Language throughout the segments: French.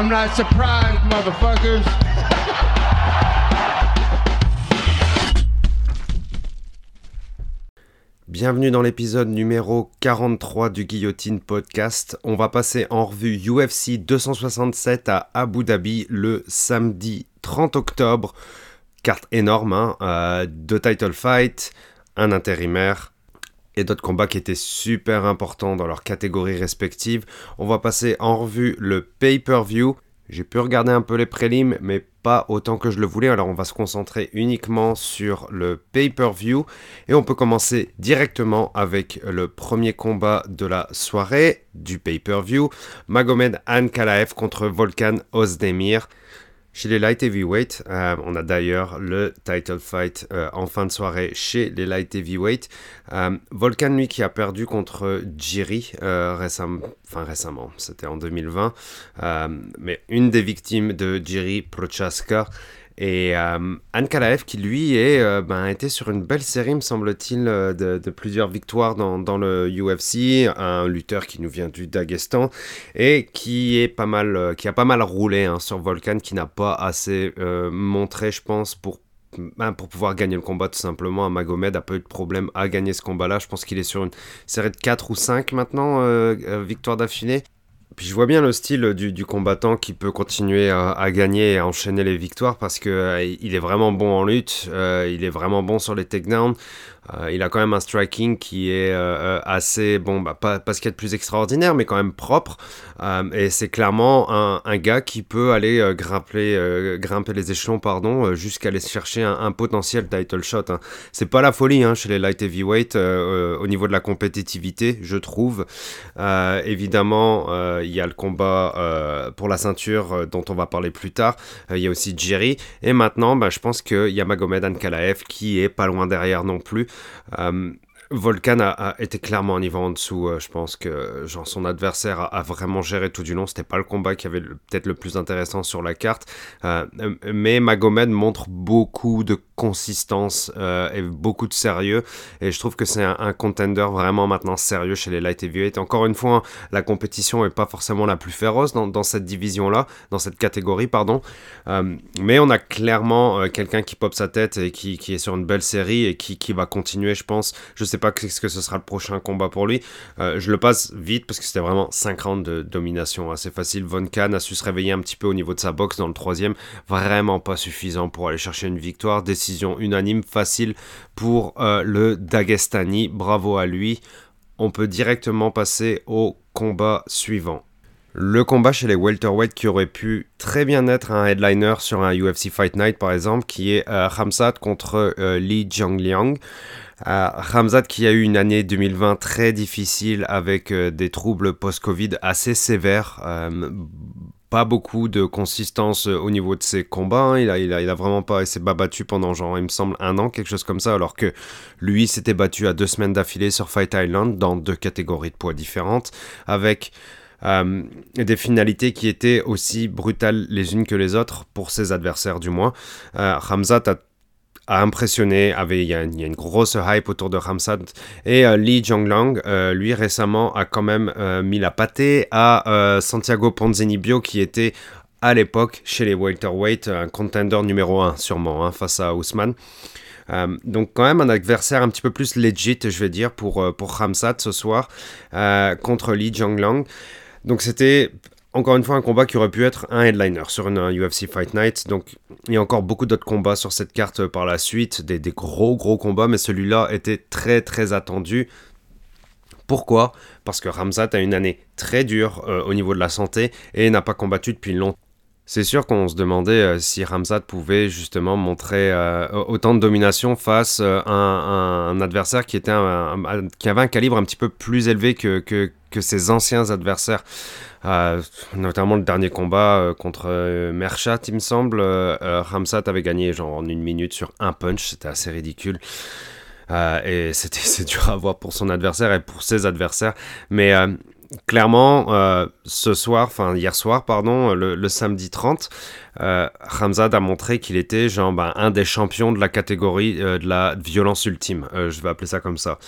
I'm not surprised, motherfuckers. Bienvenue dans l'épisode numéro 43 du Guillotine Podcast. On va passer en revue UFC 267 à Abu Dhabi le samedi 30 octobre. Carte énorme, hein, euh, deux title fights, un intérimaire et d'autres combats qui étaient super importants dans leurs catégories respectives. On va passer en revue le pay-per-view. J'ai pu regarder un peu les prélims, mais pas autant que je le voulais. Alors on va se concentrer uniquement sur le pay-per-view. Et on peut commencer directement avec le premier combat de la soirée du pay-per-view. Magomed Ankalaev contre Volkan Ozdemir. Chez les light heavyweight, euh, on a d'ailleurs le title fight euh, en fin de soirée chez les light heavyweight. Euh, qui a perdu contre Jiri enfin récemment, c'était en 2020, mais une des victimes de Jiri Prochaska et euh, Ankalaev, qui lui est, euh, ben, était sur une belle série, me semble-t-il, euh, de, plusieurs victoires dans, le UFC, un lutteur qui nous vient du Daghestan et qui, est pas mal, qui a pas mal roulé hein, sur Volkan, qui n'a pas assez montré, je pense, pour ben, pour pouvoir gagner le combat tout simplement, Magomed a pas eu de problème à gagner ce combat-là. Je pense qu'il est sur une série de 4 ou 5 maintenant, victoires d'affilée. Puis je vois bien le style du, combattant qui peut continuer à, gagner et à enchaîner les victoires parce que euh, il est vraiment bon en lutte, euh, il est vraiment bon sur les takedowns. Euh, il a quand même un striking qui est euh, euh, assez, bon, bah, pas, pas ce qu'il y a de plus extraordinaire, mais quand même propre. et c'est clairement un, gars qui peut aller grimper, grimper les échelons pardon, jusqu'à aller chercher un, potentiel title shot. Hein. C'est pas la folie hein, chez les light heavyweight au niveau de la compétitivité, je trouve. évidemment, il y a le combat pour la ceinture dont on va parler plus tard. Il y a aussi Jerry. Et maintenant, bah, je pense qu'il y a Magomed Ankalaev qui est pas loin derrière non plus. Um, Volkan a, été clairement un niveau en dessous. Euh, je pense que genre, son adversaire a, vraiment géré tout du long. C'était pas le combat qui avait peut-être le plus intéressant sur la carte. Euh, mais Magomed montre beaucoup de consistance euh, et beaucoup de sérieux. Et je trouve que c'est un, contender vraiment maintenant sérieux chez les light heavyweight. Encore une fois, la compétition est pas forcément la plus féroce dans, cette division-là, dans cette catégorie, pardon. mais on a clairement quelqu'un qui pop sa tête et qui, qui, est sur une belle série et qui, qui va continuer, je pense. Je sais pas ce que ce sera le prochain combat pour lui. Euh, je le passe vite parce que c'était vraiment 5 rounds de domination assez facile. Von Kahn a su se réveiller un petit peu au niveau de sa boxe dans le troisième. Vraiment pas suffisant pour aller chercher une victoire. Unanime, facile pour euh, le Dagestani. Bravo à lui. On peut directement passer au combat suivant. Le combat chez les welterweight qui aurait pu très bien être un headliner sur un UFC Fight Night par exemple, qui est euh, Hamzat contre Li Jiangliang. Ramzat qui a eu une année 2020 très difficile avec euh, des troubles post-Covid assez sévères. Euh, pas beaucoup de consistance euh, au niveau de ses combats. Hein. Il, a, il, a, il vraiment pas s'est battu pendant genre il me semble un an, quelque chose comme ça, alors que lui s'était battu à deux semaines d'affilée sur Fight Island dans deux catégories de poids différentes, avec des finalités qui étaient aussi brutales les unes que les autres pour ses adversaires du moins. Euh, Ramzat a a impressionné. Avait, il, y a, une grosse hype autour de Ramsat. Et euh, Li Jianglang, euh, lui récemment, a quand même euh, mis la pâtée à Santiago Ponzini-Bio, qui était à l'époque chez les welterweight un contender numéro 1 sûrement hein, face à Ousmane. donc quand même un adversaire un petit peu plus legit, je vais dire, pour, pour ce soir contre Li Jianglang. Donc c'était encore une fois, un combat qui aurait pu être un headliner sur une UFC Fight Night. Donc, il y a encore beaucoup d'autres combats sur cette carte par la suite, des, gros gros combats, mais celui-là était très très attendu. Pourquoi? Parce que Ramzat a une année très dure euh, au niveau de la santé et n'a pas combattu depuis longtemps. C'est sûr qu'on se demandait euh, si Ramzat pouvait justement montrer euh, autant de domination face à un, adversaire qui, était qui avait un calibre un petit peu plus élevé que, que, ses anciens adversaires. Euh, notamment le dernier combat euh, contre euh, Merchat, il me semble. Ramsat avait gagné genre en une minute sur un punch, c'était assez ridicule. et c'était dur à voir pour son adversaire et pour ses adversaires. Mais clairement, ce soir, enfin hier soir, pardon, le, samedi 30, euh, Ramzad a montré qu'il était genre ben, un des champions de la catégorie de la violence ultime. je vais appeler ça comme ça.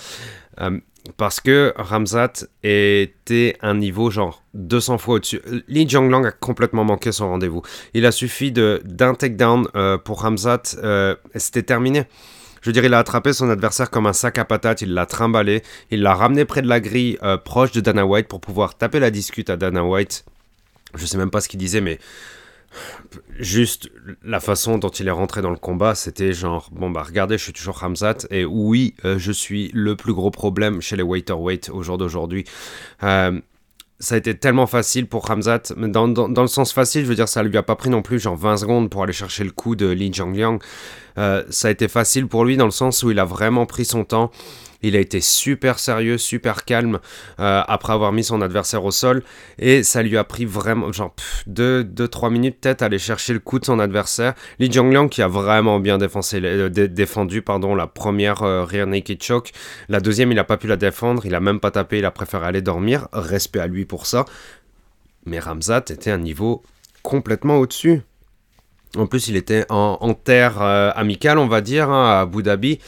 parce que Ramzat était un niveau genre 200 fois au-dessus. Li Jianglang a complètement manqué son rendez-vous. Il a suffi d'un takedown euh, pour Ramzat euh, et c'était terminé. Je dire, il a attrapé son adversaire comme un sac à patates, il l'a trimballé, il l'a ramené près de la grille euh, proche de Dana White pour pouvoir taper la discute à Dana White. Je sais même pas ce qu'il disait, mais juste la façon dont il est rentré dans le combat, c'était genre bon bah regardez, je suis toujours Hamzat et oui, euh, je suis le plus gros problème chez les welterweight au jour d'aujourd'hui. Euh, ça a été tellement facile pour Hamzat, dans, dans, le sens facile, je veux dire, ça lui a pas pris non plus genre 20 secondes pour aller chercher le coup de Li Jiangliang. Euh, ça a été facile pour lui dans le sens où il a vraiment pris son temps. Il a été super sérieux, super calme euh, après avoir mis son adversaire au sol. Et ça lui a pris vraiment, genre, 2-3 minutes peut-être à aller chercher le coup de son adversaire. Li Jiangliang qui a vraiment bien euh, défendu pardon, la première euh, rear naked choke. La deuxième, il n'a pas pu la défendre. Il a même pas tapé. Il a préféré aller dormir. Respect à lui pour ça. Mais Ramzat était un niveau complètement au-dessus. En plus, il était en, terre amicale, on va dire, hein, à Abu Dhabi.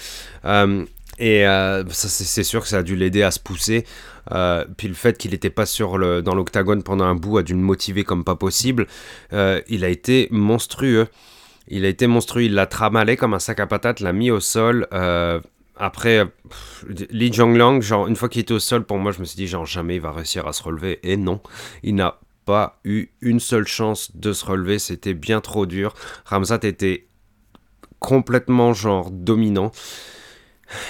Et euh, c'est sûr que ça a dû l'aider à se pousser. Euh, puis le fait qu'il n'était pas sur le, dans l'octagone pendant un bout a dû le motiver comme pas possible. Euh, il a été monstrueux. Il a été monstrueux. Il l'a tramalé comme un sac à patates, l'a mis au sol. après, Li Zhonglang, genre, une fois qu'il était au sol, pour moi, je me suis dit, genre, jamais il va réussir à se relever. Et non, il n'a pas eu une seule chance de se relever. C'était bien trop dur. Ramzat était complètement, genre, dominant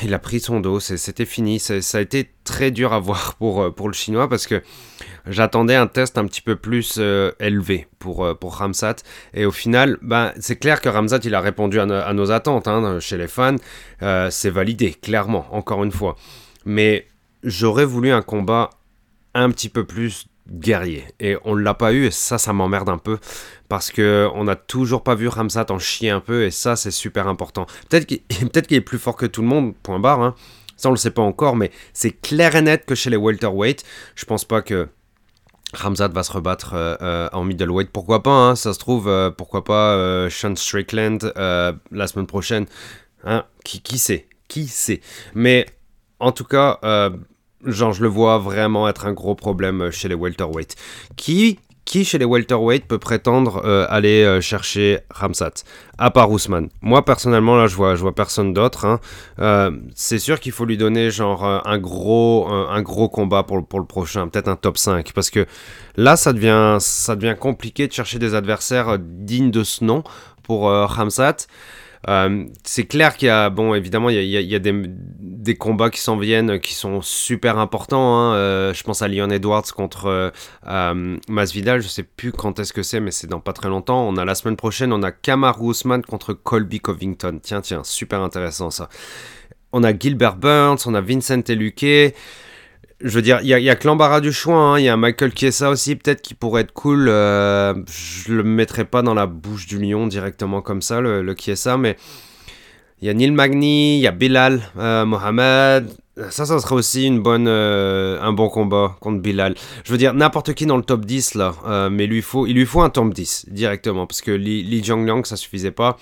il a pris son dos, c'était fini. Ça a été très dur à voir pour, euh, pour le chinois parce que j'attendais un test un petit peu plus euh, élevé pour, euh, pour Ramsat. Et au final, ben, c'est clair que Ramsat, il a répondu à, nos attentes hein, chez les fans. c'est validé, clairement, encore une fois. Mais j'aurais voulu un combat un petit peu plus guerrier. Et on l'a pas eu, et ça, ça m'emmerde un peu. Parce que on n'a toujours pas vu Ramsat en chier un peu, et ça, c'est super important. Peut-être qu'il est plus fort que tout le monde, point barre. Hein. Ça, on le sait pas encore, mais c'est clair et net que chez les welterweight, je pense pas que Ramzat va se rebattre euh, euh, en middleweight. Pourquoi pas, hein, ça se trouve, euh, pourquoi pas Sean Strickland la semaine prochaine. Hein, qui, qui sait Qui sait Mais en tout cas, genre, je le vois vraiment être un gros problème chez les welterweight. Qui, qui chez les welterweight peut prétendre euh, aller euh, chercher Ramsat? À part Ousmane. Moi, personnellement, là, je vois, je vois personne d'autre. Hein. Euh, c'est sûr qu'il faut lui donner, genre, un gros, un, gros combat pour, pour le prochain. Peut-être un top 5. Parce que là, ça devient, ça devient compliqué de chercher des adversaires dignes de ce nom pour Ramsat. Euh, c'est clair qu'il y a, bon, évidemment, il y a, des, combats qui s'en viennent qui sont super importants. Hein. Euh, je pense à Leon Edwards contre euh, Masvidal. Je sais plus quand est-ce que c'est, mais c'est dans pas très longtemps. On a la semaine prochaine, on a Kamaru Usman contre Colby Covington. Tiens, tiens, super intéressant ça. On a Gilbert Burns, on a Vincent Eluque je veux dire, il y a, que l'embarras du choix. Hein. Il y a Michael Chiesa aussi, peut-être qui pourrait être cool. Euh, je le mettrai pas dans la bouche du lion directement comme ça, le, le Chiesa, mais il y a Neil Magny, il y a Bilal euh, Mohamed. Ça, ça serait aussi une bonne, euh, un bon combat contre Bilal. Je veux dire, n'importe qui dans le top 10 là, mais lui faut, il lui faut un top 10 directement parce que Li, Li Jiangliang, ça suffisait pas.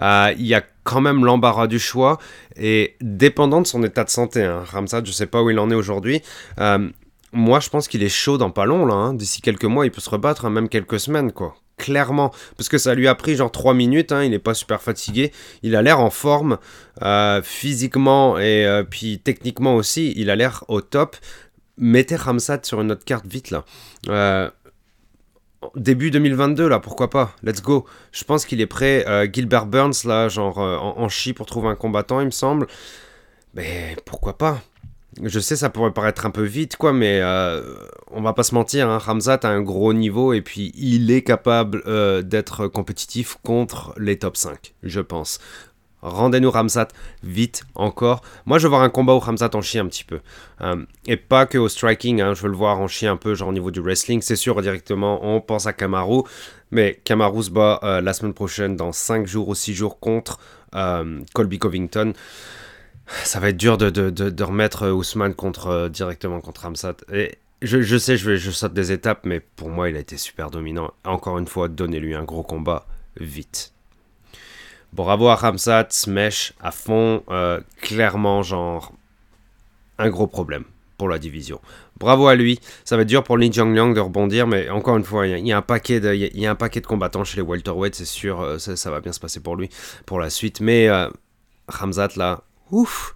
Il y a quand même l'embarras du choix et dépendant de son état de santé, hein, Ramsad, je sais pas où il en est aujourd'hui. Euh, moi, je pense qu'il est chaud dans pas long là. Hein. D'ici quelques mois, il peut se rebattre, hein, même quelques semaines, quoi. Clairement, parce que ça lui a pris genre 3 minutes, il n'est pas super fatigué, il a l'air en forme euh, physiquement et puis techniquement aussi, il a l'air au top. Mettez Ramsad sur une autre carte vite là début 2022 là, pourquoi pas? Let's go. Je pense qu'il est prêt. Euh, Gilbert Burns là, genre euh, en, chi pour trouver un combattant, il me semble. Mais pourquoi pas? Je sais, ça pourrait paraître un peu vite, quoi, mais euh, on va pas se mentir. Hein, Ramzat a un gros niveau et puis il est capable d'être compétitif contre les top 5, je pense. Rendez-nous Ramsat vite encore. Moi, je veux voir un combat où Ramsat en chie un petit peu. Euh, et pas que au striking, hein, je veux le voir en chie un peu, genre au niveau du wrestling. C'est sûr, directement, on pense à Kamaru. Mais Kamaru se bat euh, la semaine prochaine, dans 5 jours ou 6 jours, contre euh, Colby Covington. Ça va être dur de, remettre Ousmane contre, directement contre Ramsat. Et je, sais, je saute des étapes, mais pour moi, il a été super dominant. Encore une fois, donnez-lui un gros combat vite. Bravo à Ramsat, Smash à fond, euh, clairement, genre. un gros problème pour la division. Bravo à lui. Ça va être dur pour Li Jiangliang de rebondir, mais encore une fois, il y, a un paquet de, combattants chez les welterweights, c'est sûr, euh, ça, va bien se passer pour lui pour la suite. Mais euh, Ramzat là, ouf,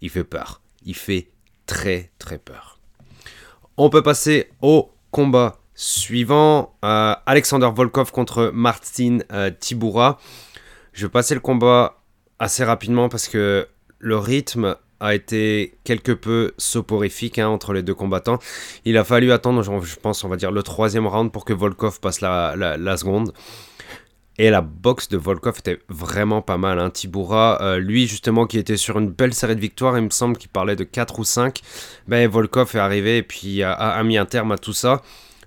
il fait peur. Il fait très très peur. On peut passer au combat suivant. Euh, Alexander Volkov contre Martin Tiboura. Je vais passer le combat assez rapidement parce que le rythme a été quelque peu soporifique hein, entre les deux combattants. Il a fallu attendre, je pense, on va dire le troisième round pour que Volkov passe la, seconde. Et la boxe de Volkov était vraiment pas mal. Hein. Tiboura, euh, lui justement, qui était sur une belle série de victoires, il me semble qu'il parlait de 4 ou 5. Ben, Volkov est arrivé et puis a mis un terme à tout ça.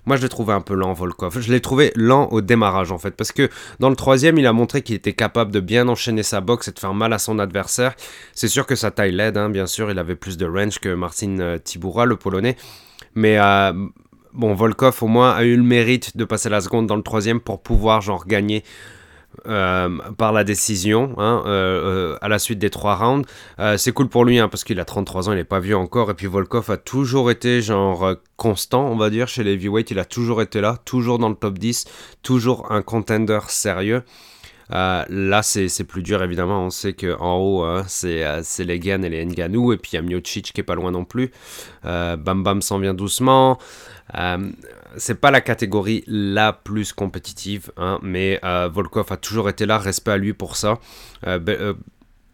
Moi, je l'ai trouvé un peu lent, Volkov. Je l'ai trouvé lent au démarrage, en fait, parce que dans le troisième, il a montré qu'il était capable de bien enchaîner sa boxe et de faire mal à son adversaire. C'est sûr que sa taille l'aide, hein, bien sûr, il avait plus de range que Marcin euh, Tibura, le Polonais. Mais euh, bon, Volkov, au moins, a eu le mérite de passer la seconde dans le troisième pour pouvoir, genre, gagner euh, par la décision hein, euh, euh, à la suite des trois rounds. c'est cool pour lui hein, parce qu'il a 33 ans, il n'est pas vieux encore. Et puis Volkov a toujours été genre constant, on va dire, chez les heavyweights. Il a toujours été là, toujours dans le top 10, toujours un contender sérieux. là, c'est plus dur, évidemment. On sait qu'en haut, hein, c'est les Gan et les Nganou. Et puis il y a Miocic qui est pas loin non plus. Bam Bam s'en vient doucement c'est pas la catégorie la plus compétitive, hein, mais euh, Volkov a toujours été là, respect à lui pour ça. Euh, euh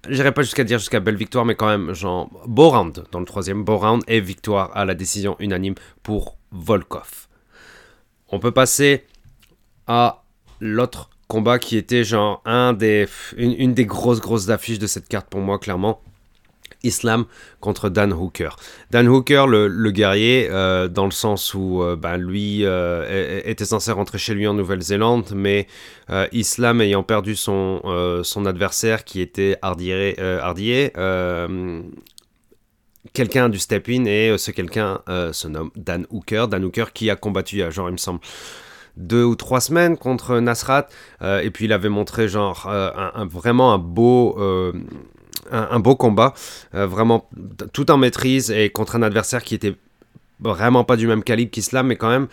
J'irai pas jusqu'à dire jusqu'à belle victoire, mais quand même, genre, beau round dans le troisième, beau round et victoire à la décision unanime pour Volkov. On peut passer à l'autre combat qui était genre un des, une, une des grosses grosses affiches de cette carte pour moi, clairement. Islam contre Dan Hooker. Dan Hooker, le, guerrier, euh, dans le sens où euh, ben, lui euh, était censé rentrer chez lui en Nouvelle-Zélande, mais Islam ayant perdu son, son adversaire qui était Hardier, quelqu'un du step-in, et ce quelqu'un se nomme Dan Hooker. Dan Hooker qui a combattu a genre, il me semble, deux ou trois semaines contre Nasrat, et puis il avait montré genre vraiment un beau un, beau combat, euh, vraiment tout en maîtrise et contre un adversaire qui était vraiment pas du même calibre qu'Islam, mais quand même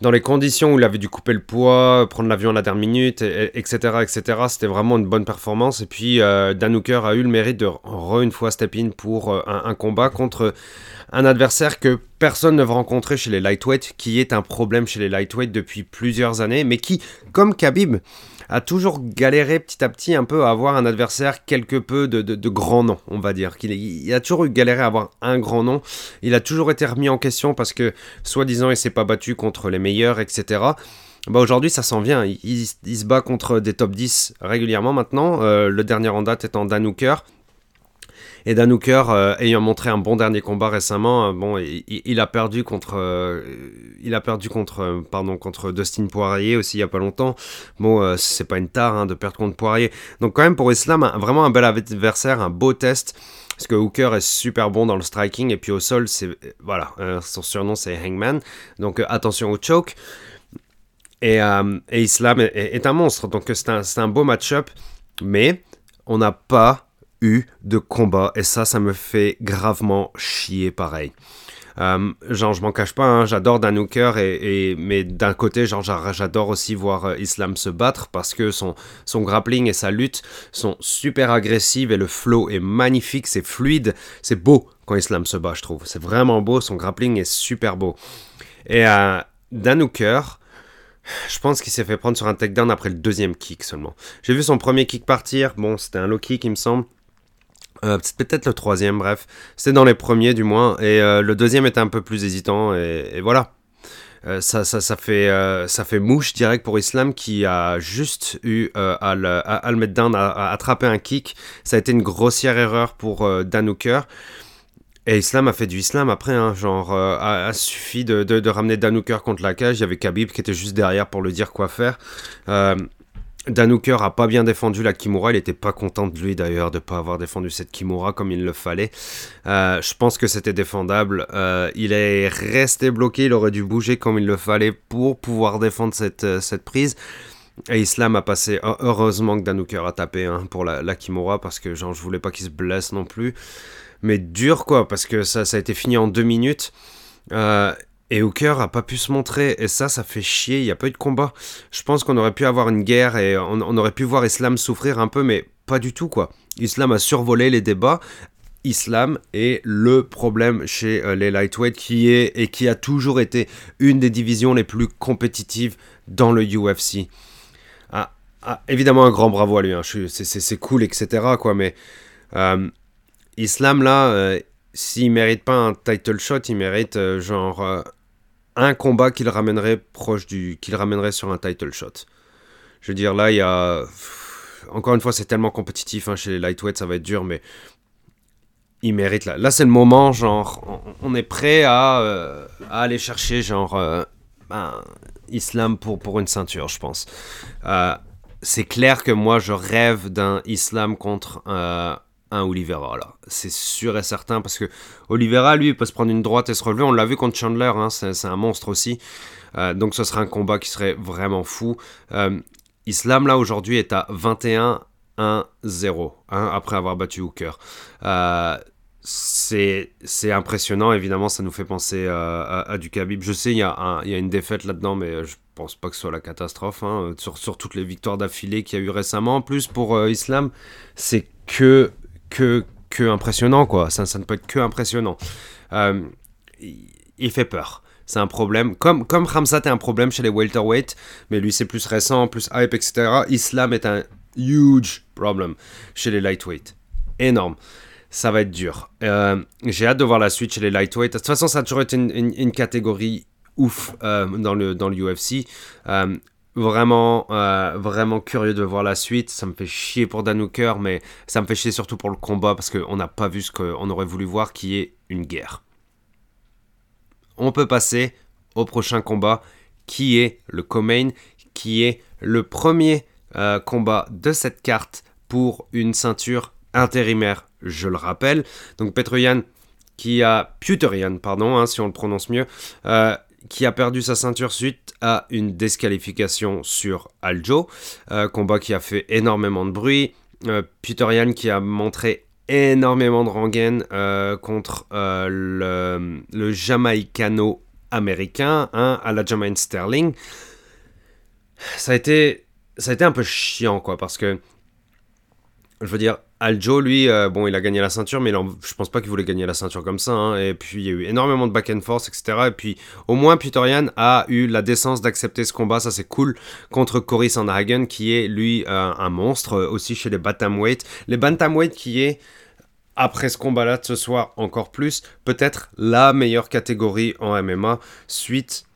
dans les conditions où il avait dû couper le poids, prendre l'avion à la dernière minute, etc., etc., c'était vraiment une bonne performance. Et puis, euh, Dan Hooker a eu le mérite de re une fois step in pour euh, un, combat contre un adversaire que personne ne va rencontrer chez les lightweight, qui est un problème chez les lightweight depuis plusieurs années, mais qui, comme Khabib, a toujours galéré petit à petit un peu à avoir un adversaire quelque peu de, de, grand nom, on va dire. qu'il il a toujours eu galéré à avoir un grand nom. Il a toujours été remis en question parce que, soi-disant, il s'est pas battu contre les meilleurs, etc. Bah aujourd'hui, ça s'en vient. Il, se bat contre des top 10 régulièrement maintenant. Euh, le dernier en date étant Dan Hooker. Et Dan Hooker, euh, ayant montré un bon dernier combat récemment, euh, bon, il, a perdu contre, euh, il a perdu contre, pardon, contre Dustin Poirier aussi il y a pas longtemps. Bon, c'est pas une tare hein, de perdre contre Poirier. Donc quand même pour Islam, vraiment un bel adversaire, un beau test. Parce que Hooker est super bon dans le striking et puis au sol, c'est voilà, son surnom c'est Hangman. Donc attention au choke. Et, et Islam est, un monstre. Donc c'est un, un beau match-up. Mais on n'a pas de combat. Et ça, ça me fait gravement chier pareil. Euh, genre, je m'en cache pas, hein, j'adore Dan et, mais d'un côté, genre, j'adore aussi voir euh, Islam se battre parce que son, son grappling et sa lutte sont super agressives et le flow est magnifique, c'est fluide, c'est beau quand Islam se bat, je trouve. C'est vraiment beau, son grappling est super beau. Et euh, Dan je pense qu'il s'est fait prendre sur un takedown après le deuxième kick seulement. J'ai vu son premier kick partir, bon, c'était un low kick, il me semble. Euh, peut-être le troisième, bref. C'était dans les premiers du moins. Et euh, le deuxième était un peu plus hésitant. Et, voilà. Euh, ça, ça, fait, ça fait mouche direct pour Islam qui a juste eu à le, mettre down, à, attraper un kick. Ça a été une grossière erreur pour Dan. Et Islam a fait du Islam après, hein, genre, a, suffi de, ramener Dan contre la cage. Il y avait Khabib qui était juste derrière pour le dire quoi faire. Dan a pas bien défendu la Kimura, il était pas content de lui d'ailleurs de pas avoir défendu cette Kimura comme il le fallait. Euh, je pense que c'était défendable. Euh, il est resté bloqué, il aurait dû bouger comme il le fallait pour pouvoir défendre cette, euh, prise. Et Islam a passé, heureusement que Dan a tapé hein, pour la, Kimura parce que genre, je voulais pas qu'il se blesse non plus. mais dur quoi, parce que ça, a été fini en deux minutes. Et Hooker a pas pu se montrer, et ça, ça fait chier, il n'y a pas eu de combat. Je pense qu'on aurait pu avoir une guerre et on, aurait pu voir Islam souffrir un peu, mais pas du tout quoi. Islam a survolé les débats. Islam est le problème chez euh, les lightweight qui est et qui a toujours été une des divisions les plus compétitives dans le UFC. Ah, ah, évidemment un grand bravo à lui, hein. c'est cool etc mais euh, Islam là, euh, s'il mérite pas un title shot, il mérite euh, genre un combat qu'il ramènerait proche du, qu'il ramènerait sur un title shot. Je veux dire là il y a encore une fois, c'est tellement compétitif hein, chez les lightweight, ça va être dur, mais il mérite là. Là, c'est le moment, genre, on, est prêt à, euh, à, aller chercher, genre, euh, ben, Islam pour, pour une ceinture, je pense. Euh, c'est clair que moi, je rêve d'un Islam contre là. C'est sûr et certain, parce que Oliveira, lui, peut se prendre une droite et se relever. On l'a vu contre Chandler, hein, c'est un monstre aussi. donc, ce serait un combat qui serait vraiment fou. Islam, là, aujourd'hui, est à 21-1-0, hein, après avoir battu Hooker. Euh, c'est impressionnant, évidemment, ça nous fait penser euh, à, du Khabib. Je sais, il y, a une défaite là-dedans, mais je pense pas que ce soit la catastrophe. Hein, sur, toutes les victoires d'affilée qu'il y a eu récemment. En plus, pour euh, Islam, c'est que, que, que impressionnant, quoi. Ça, ne peut être que impressionnant. Euh, il fait peur c'est un problème. Comme, comme Ramsat est un problème chez les welterweight, mais lui c'est plus récent, plus hype, etc. Islam est un huge problem chez les lightweight. Énorme. Ça va être dur. Euh, J'ai hâte de voir la suite chez les lightweight. De toute façon, ça a toujours été une, catégorie ouf euh, dans, le, dans le UFC. Vraiment, euh, vraiment curieux de voir la suite. Ça me fait chier pour Dan Hooker, mais ça me fait chier surtout pour le combat parce qu'on n'a pas vu ce qu'on aurait voulu voir, qui est une guerre on peut passer au prochain combat qui est le co-main, qui est le premier euh, combat de cette carte pour une ceinture intérimaire, je le rappelle. Donc Petroyan qui a Puterian, pardon, hein, si on le prononce mieux, euh, qui a perdu sa ceinture suite à une disqualification sur Aljo, euh, combat qui a fait énormément de bruit. Euh, qui a montré énormément de rengaine euh, contre euh, le, le jamaïcano-américain, hein, à la Jermaine Sterling. Ça a, été, ça a été un peu chiant, quoi, parce que, je veux dire, Aljo, lui, euh, bon, il a gagné la ceinture, mais je pense pas qu'il voulait gagner la ceinture comme ça. Hein, et puis, il y a eu énormément de back and forth, etc. Et puis, au moins, Putorian a eu la décence d'accepter ce combat. Ça, c'est cool. Contre Cory Sandhagen, qui est, lui, euh, un monstre, euh, aussi chez les Bantamweight. Les Bantamweight, qui est après ce combat-là de ce soir encore plus, peut-être la meilleure catégorie en MMA suite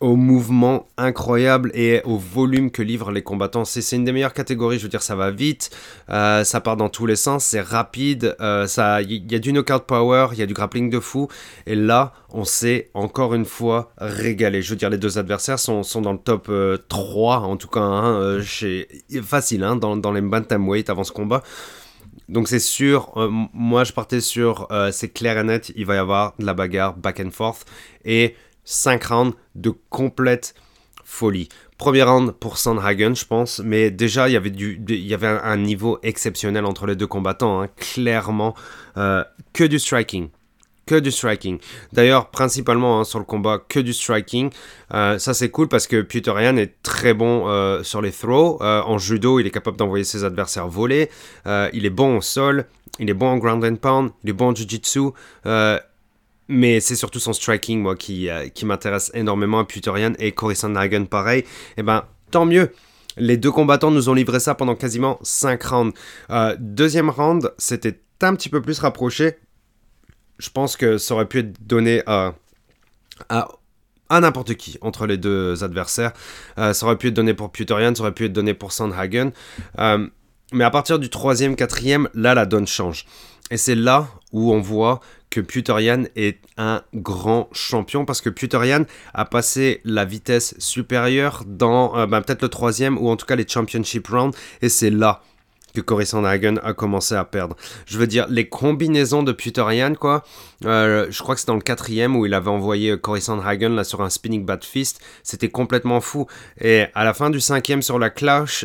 au mouvement incroyable et au volume que livrent les combattants. C'est une des meilleures catégories, je veux dire, ça va vite, euh, ça part dans tous les sens, c'est rapide, euh, il y, a du knockout power, il y a du grappling de fou, et là, on s'est encore une fois régalé. Je veux dire, les deux adversaires sont, sont dans le top 3, euh, en tout cas, hein, chez, facile, hein, dans, dans les bantamweight avant ce combat. Donc c'est sûr, euh, moi je partais sur, euh, c'est clair et net, il va y avoir de la bagarre back and forth et 5 rounds de complète folie. Premier round pour Sandhagen, je pense, mais déjà il y avait, du, il y avait un, niveau exceptionnel entre les deux combattants, hein, clairement, euh, que du striking que du striking. D'ailleurs, principalement hein, sur le combat, que du striking. Euh, ça, c'est cool parce que Peter Ryan est très bon euh, sur les throws. En judo, il est capable d'envoyer ses adversaires voler. Il est bon au sol. Il est bon en ground and pound. Il est bon en jiu-jitsu. Euh, mais c'est surtout son striking, moi, qui, euh, m'intéresse énormément. Peter Ryan et Cory Sandhagen, pareil. Et eh ben, tant mieux. Les deux combattants nous ont livré ça pendant quasiment 5 rounds. deuxième round, c'était un petit peu plus rapproché je pense que ça aurait pu être donné à, à, à n'importe qui entre les deux adversaires. Euh, ça aurait pu être donné pour Puterian, ça aurait pu être donné pour Sandhagen. Euh, mais à partir du troisième, quatrième, là, la donne change. Et c'est là où on voit que Puterian est un grand champion parce que Puterian a passé la vitesse supérieure dans euh, ben, peut-être le troisième ou en tout cas les championship rounds et c'est là que Cory Sandhagen a commencé à perdre. Je veux dire, les combinaisons de Puterian, quoi. Euh, je crois que c'est dans le quatrième où il avait envoyé Cory Sandhagen là sur un spinning bat fist. C'était complètement fou. Et à la fin du cinquième sur la cloche,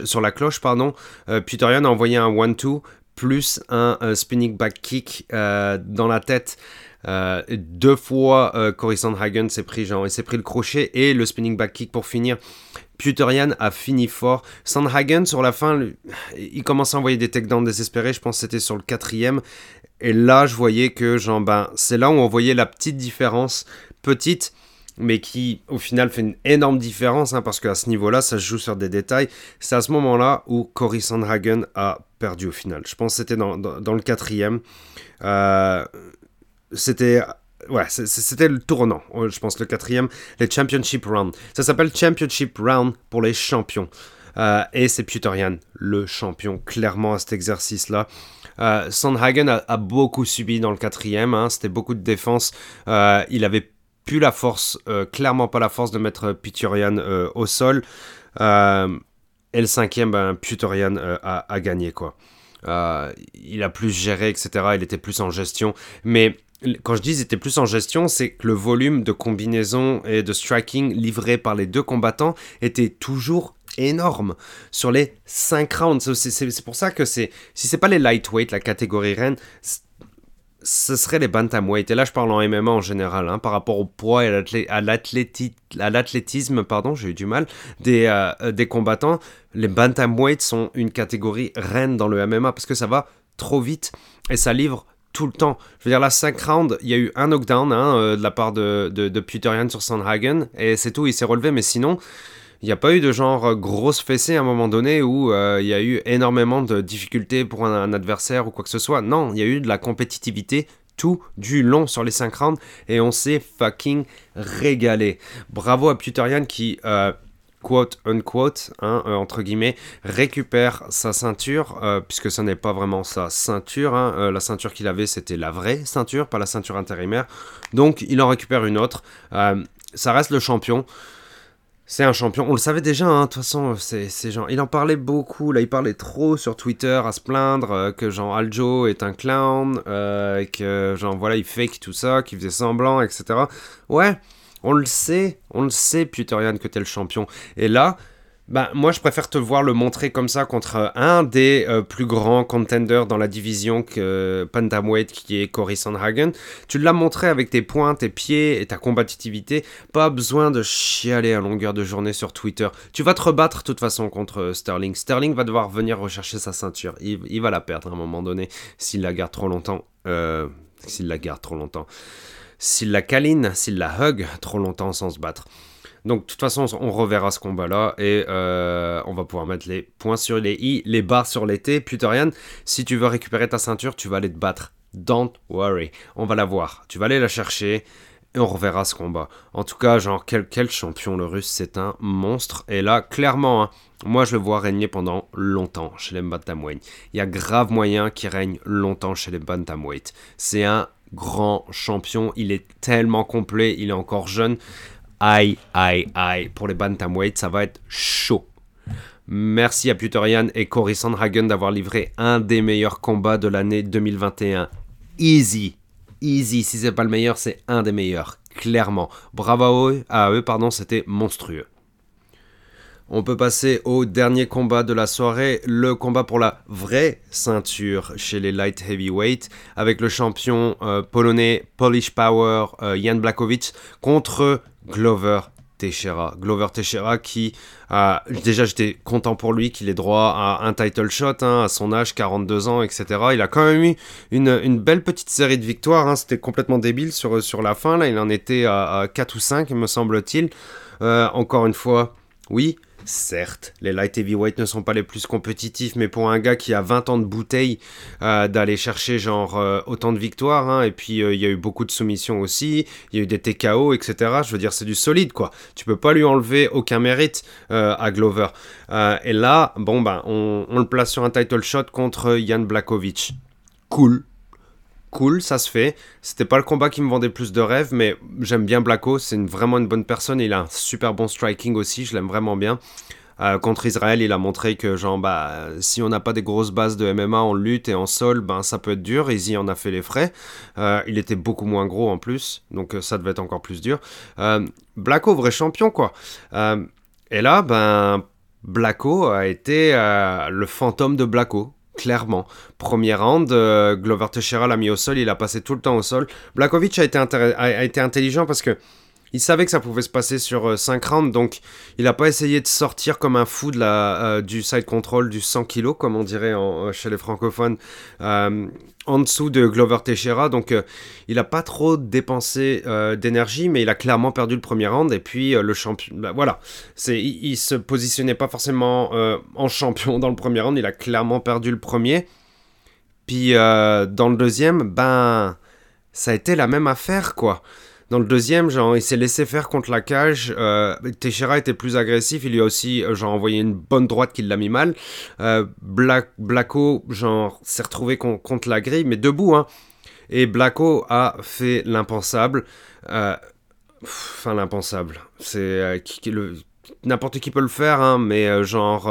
pardon, euh, a envoyé un one-two plus un, spinning back kick dans la tête. deux fois, Cory Sandhagen s'est pris, genre, il s'est pris le crochet et le spinning back kick pour finir. Puterian a fini fort. Sandhagen, sur la fin, il commence à envoyer des takedowns désespérés. Je pense que c'était sur le quatrième. Et là, je voyais que, genre, ben, c'est là où on voyait la petite différence, petite, mais qui, au final, fait une énorme différence, hein, parce qu'à ce niveau-là, ça se joue sur des détails. C'est à ce moment-là où Cory Sandhagen a perdu au final. Je pense que c'était dans, dans, le quatrième. Euh, c'était ouais, c'était le tournant, euh, je pense, le quatrième, les Championship Round. Ça s'appelle Championship Round pour les champions. Euh, et c'est Puterian, le champion, clairement, à cet exercice-là. Sandhagen a, beaucoup subi dans le quatrième, hein, c'était beaucoup de défense. il avait plus la force, clairement pas la force de mettre Puterian au sol. et le cinquième, ben, a, gagné, quoi. il a plus géré, etc. Il était plus en gestion. Mais quand je dis ils étaient plus en gestion, c'est que le volume de combinaison et de striking livré par les deux combattants était toujours énorme sur les 5 rounds. C'est pour ça que c'est si c'est pas les lightweight, la catégorie reine, ce serait les bantamweight. Et là, je parle en MMA en général, hein, par rapport au poids et à l'athlétisme, pardon, j'ai eu du mal, des, euh, des combattants. Les bantamweight sont une catégorie reine dans le MMA parce que ça va trop vite et ça livre tout le temps. Je veux dire, là, 5 rounds, il y a eu un knockdown hein, euh, de la part de, de, sur Sandhagen, et c'est tout, il s'est relevé, mais sinon, il n'y a pas eu de genre euh, grosse fessée à un moment donné où euh, il y a eu énormément de difficultés pour un, adversaire ou quoi que ce soit. Non, il y a eu de la compétitivité tout du long sur les 5 rounds, et on s'est fucking régalé. Bravo à Puterian qui quote unquote, hein, euh, entre guillemets, récupère sa ceinture, euh, puisque ce n'est pas vraiment sa ceinture. Hein, euh, la ceinture qu'il avait, c'était la vraie ceinture, pas la ceinture intérimaire. Donc, il en récupère une autre. ça reste le champion. C'est un champion. On le savait déjà, hein, de toute façon, c'est genre. Il en parlait beaucoup, là, il parlait trop sur Twitter à se plaindre que Jean Aljo est un clown, que genre, voilà, il fake tout ça, qu'il faisait semblant, etc. Ouais. On le sait, on le sait, Puterian, que t'es le champion. Et là, bah, moi, je préfère te voir le montrer comme ça contre un des euh, plus grands contenders dans la division que Pantamweight, qui est Cory Sandhagen. Tu l'as montré avec tes points, tes pieds et ta combativité. Pas besoin de chialer à longueur de journée sur Twitter. Tu vas te rebattre de toute façon contre Sterling. Sterling va devoir venir rechercher sa ceinture. Il, va la perdre à un moment donné s'il la garde trop longtemps. Euh, s'il la garde trop longtemps s'il la câline, s'il la hug trop longtemps sans se battre. Donc de toute façon, on reverra ce combat-là et euh, on va pouvoir mettre les points sur les i, les barres sur les t. Puterian, si tu veux récupérer ta ceinture, tu vas aller te battre. Don't worry, on va la voir. Tu vas aller la chercher et on reverra ce combat. En tout cas, genre, quel, quel champion le russe, c'est un monstre. Et là, clairement, hein, moi je le vois régner pendant longtemps chez les bantamweight. Il y a grave moyen qu'il règne longtemps chez les bantamweight. C'est un grand champion. Il est tellement complet, il est encore jeune. Aïe, aïe, aïe. Pour les bantamweight, ça va être chaud. Merci à Puterian et Cory Sandhagen d'avoir livré un des meilleurs combats de l'année 2021. Easy. Easy. Si c'est pas le meilleur, c'est un des meilleurs. Clairement. Bravo à eux, pardon, c'était monstrueux. On peut passer au dernier combat de la soirée, le combat pour la vraie ceinture chez les light heavyweight, avec le champion euh, polonais Polish Power euh, Jan Blachowicz contre Glover Teixeira. Glover Teixeira qui, a déjà j'étais content pour lui qu'il ait droit à un title shot hein, à son âge, 42 ans, etc. Il a quand même eu une, belle petite série de victoires, hein. c'était complètement débile sur, sur la fin, là il en était à, 4 ou 5 me semble-t-il. Euh, encore une fois, oui, Certes, les light heavyweight ne sont pas les plus compétitifs, mais pour un gars qui a 20 ans de bouteille, euh, d'aller chercher genre euh, autant de victoires, hein, et puis euh, il y a eu beaucoup de soumissions aussi, il y a eu des TKO, etc. Je veux dire, c'est du solide, quoi. Tu peux pas lui enlever aucun mérite à Glover. et là, bon, ben, on, on, le place sur un title shot contre Jan Blakovic. Cool, cool, ça se fait. C'était pas le combat qui me vendait plus de rêves, mais j'aime bien Blacko, c'est vraiment une bonne personne. Il a un super bon striking aussi, je l'aime vraiment bien. Euh, contre Israël, il a montré que genre bah si on n'a pas des grosses bases de MMA en lutte et en sol, ben ça peut être dur. Izzy en a fait les frais. Euh, il était beaucoup moins gros en plus, donc euh, ça devait être encore plus dur. Blacko, vrai champion quoi. et là, ben Blacko a été le fantôme de Blacko clairement. Premier round, euh, Glover Teixeira l'a mis au sol, il a passé tout le temps au sol. Blakovic a été, a été intelligent parce que il savait que ça pouvait se passer sur 5 euh, rounds, donc il n'a pas essayé de sortir comme un fou euh, du side control du 100 kg, comme on dirait euh, chez les francophones, en dessous de Glover Teixeira. Donc il n'a pas trop dépensé d'énergie, mais il a clairement perdu le premier round. Et puis le champion, bah, voilà, c'est, il, ne se positionnait pas forcément en champion dans le premier round, il a clairement perdu le premier. Puis dans le deuxième, ben ça a été la même affaire, quoi. Dans le deuxième, genre, il s'est laissé faire contre la cage. Euh, Teixeira était plus agressif. Il lui a aussi euh, genre, envoyé une bonne droite qui l'a mis mal. Euh, Black, Blacko s'est retrouvé contre la grille, mais debout. Hein. Et Blacko a fait l'impensable. Euh, enfin, l'impensable. C'est n'importe qui peut le faire, hein, mais genre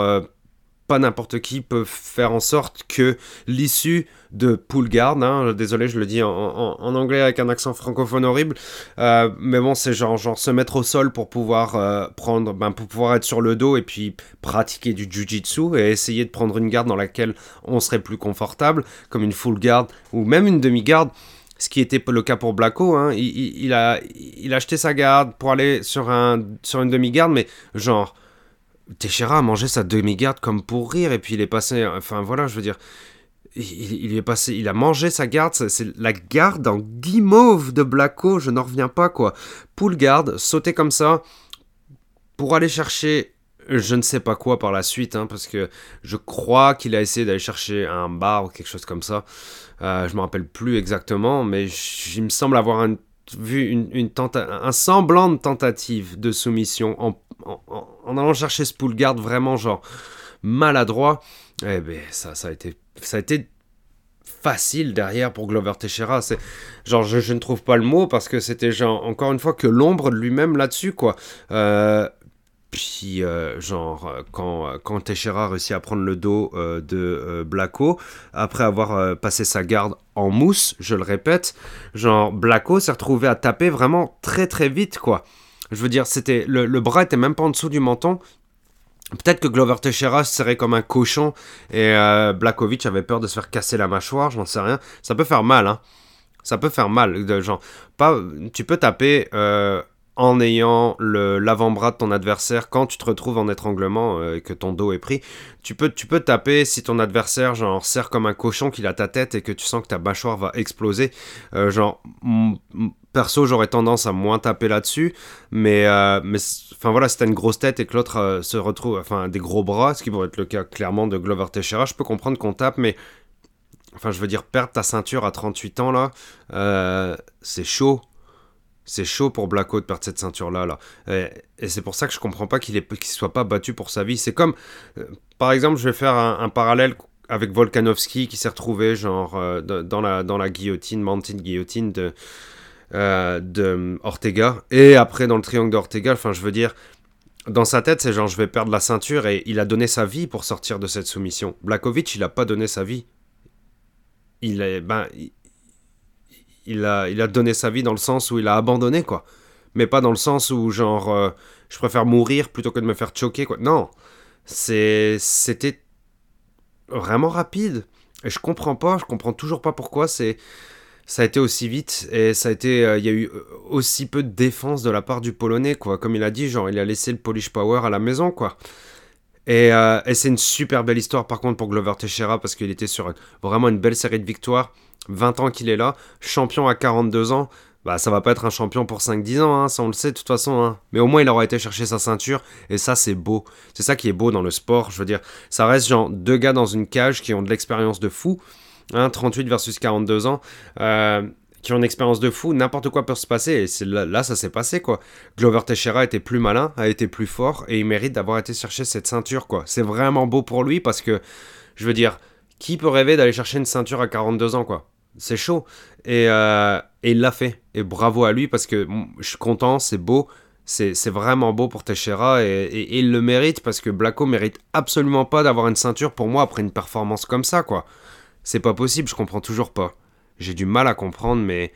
pas n'importe qui peut faire en sorte que l'issue de Poolgard, hein, désolé je le dis en, anglais avec un accent francophone horrible, euh, mais bon c'est genre, genre se mettre au sol pour pouvoir euh, prendre, ben, pour pouvoir être sur le dos et puis pratiquer du jujitsu et essayer de prendre une garde dans laquelle on serait plus confortable, comme une full guard ou même une demi-garde ce qui était le cas pour Blacko, hein. il, a, il a acheté sa garde pour aller sur, un, sur une demi-garde, mais genre, Teixeira a mangé sa demi-garde comme pour rire, et puis il est passé. Enfin voilà, je veux dire. Il, est passé, il a mangé sa garde, c'est la garde en guimauve de Blacko, je n'en reviens pas quoi. Poule garde, sauter comme ça, pour aller chercher je ne sais pas quoi par la suite, hein, parce que je crois qu'il a essayé d'aller chercher un bar ou quelque chose comme ça. Euh, je me rappelle plus exactement, mais il me semble avoir vu une un semblant de tentative de soumission en en, allant chercher ce garde vraiment genre maladroit, eh ben ça, ça a été, ça a été facile derrière pour Glover Teixeira. C'est genre je, ne trouve pas le mot parce que c'était genre encore une fois que l'ombre de lui-même là-dessus quoi. Euh, puis euh, genre quand, quand Teixeira réussit à prendre le dos euh, de Blacko après avoir passé sa garde en mousse, je le répète, genre Blacko s'est retrouvé à taper vraiment très très vite quoi. Je veux dire, c'était le, bras était même pas en dessous du menton. Peut-être que Glover Teixeira serait comme un cochon et euh, avait peur de se faire casser la mâchoire, j'en sais rien. Ça peut faire mal, hein. Ça peut faire mal. Genre, pas, tu peux taper euh, en ayant l'avant-bras de ton adversaire quand tu te retrouves en étranglement euh, et que ton dos est pris. Tu peux, tu peux taper si ton adversaire genre serre comme un cochon qu'il a ta tête et que tu sens que ta mâchoire va exploser. Euh, genre, perso, j'aurais tendance à moins taper là-dessus, mais, euh, mais enfin voilà, si t'as une grosse tête et que l'autre se retrouve, enfin des gros bras, ce qui pourrait être le cas clairement de Glover Teixeira, je peux comprendre qu'on tape, mais enfin je veux dire perdre ta ceinture à 38 ans là, c'est chaud c'est chaud pour Blacko de perdre cette ceinture-là. Là. Et, c'est pour ça que je comprends pas qu'il ne soit pas battu pour sa vie. C'est comme, euh, par exemple, je vais faire un, parallèle avec Volkanovski qui s'est retrouvé genre euh, dans, la, dans la guillotine, mountain guillotine de, euh, de Ortega. Et après dans le triangle d'Ortega, enfin je veux dire, dans sa tête c'est genre je vais perdre la ceinture et il a donné sa vie pour sortir de cette soumission. Blakovic il a pas donné sa vie. Il est, ben, il a, il a donné sa vie dans le sens où il a abandonné, quoi. Mais pas dans le sens où, genre, euh, je préfère mourir plutôt que de me faire choquer, quoi. Non. C'était vraiment rapide. Et je comprends pas, je comprends toujours pas pourquoi c'est ça a été aussi vite et ça a été euh, il y a eu euh, aussi peu de défense de la part du polonais quoi comme il a dit genre il a laissé le polish power à la maison quoi et, et c'est une super belle histoire par contre pour Glover Teixeira parce qu'il était sur vraiment une belle série de victoires 20 ans qu'il est là, champion à 42 ans, bah ça va pas être un champion pour 5-10 ans, hein, ça on le sait de toute façon. Hein. Mais au moins il aura été chercher sa ceinture, et ça c'est beau. C'est ça qui est beau dans le sport, je veux dire. Ça reste genre deux gars dans une cage qui ont de l'expérience de fou, hein, 38 versus 42 ans. Euh, qui ont une expérience de fou, n'importe quoi peut se passer, et là, ça s'est passé, quoi. Glover Teixeira était plus malin, a été plus fort, et il mérite d'avoir été chercher cette ceinture, quoi. C'est vraiment beau pour lui, parce que, je veux dire, qui peut rêver d'aller chercher une ceinture à 42 ans, quoi? C'est chaud. Euh, et, il l'a fait. Et bravo à lui parce que je suis content, c'est beau. C'est vraiment beau pour Teixeira et, il le mérite parce que Blacko mérite absolument pas d'avoir une ceinture pour moi après une performance comme ça, quoi. C'est pas possible, je comprends toujours pas. J'ai du mal à comprendre, mais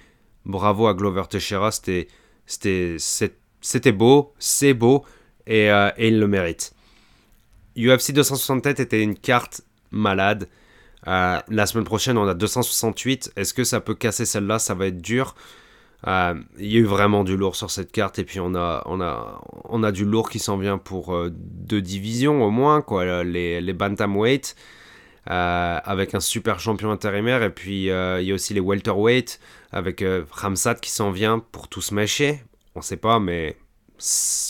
bravo à Glover Teixeira, c'était c'était beau, c'est beau et, euh, il le mérite. UFC 267 était une carte malade. Euh, la semaine prochaine, on a 268. Est-ce que ça peut casser celle-là? Ça va être dur. Euh, il y a eu vraiment du lourd sur cette carte et puis on a, on a, on a du lourd qui s'en vient pour deux divisions au moins, quoi, les, les bantamweight avec un super champion intérimaire et puis il y a aussi les welterweight avec Ramsat qui s'en vient pour tout smasher. On sait pas, mais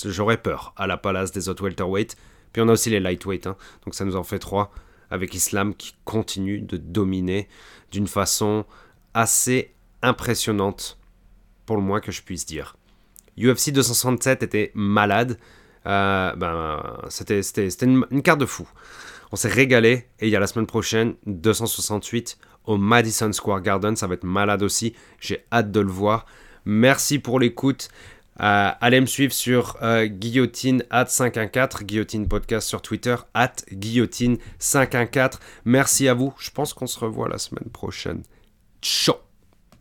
j'aurais peur à la palace des autres welterweight. Puis on a aussi les lightweight, hein. donc ça nous en fait trois avec Islam qui continue de dominer d'une façon assez impressionnante, pour le moins que je puisse dire. UFC 267 était malade. Euh, ben, c'était une, une, carte de fou. On s'est régalé et il y a la semaine prochaine 268 au Madison Square Garden. Ça va être malade aussi. J'ai hâte de le voir. Merci pour l'écoute. Euh, allez me suivre sur euh, guillotine at 514, guillotine podcast sur Twitter, at guillotine 514. Merci à vous. Je pense qu'on se revoit la semaine prochaine. Ciao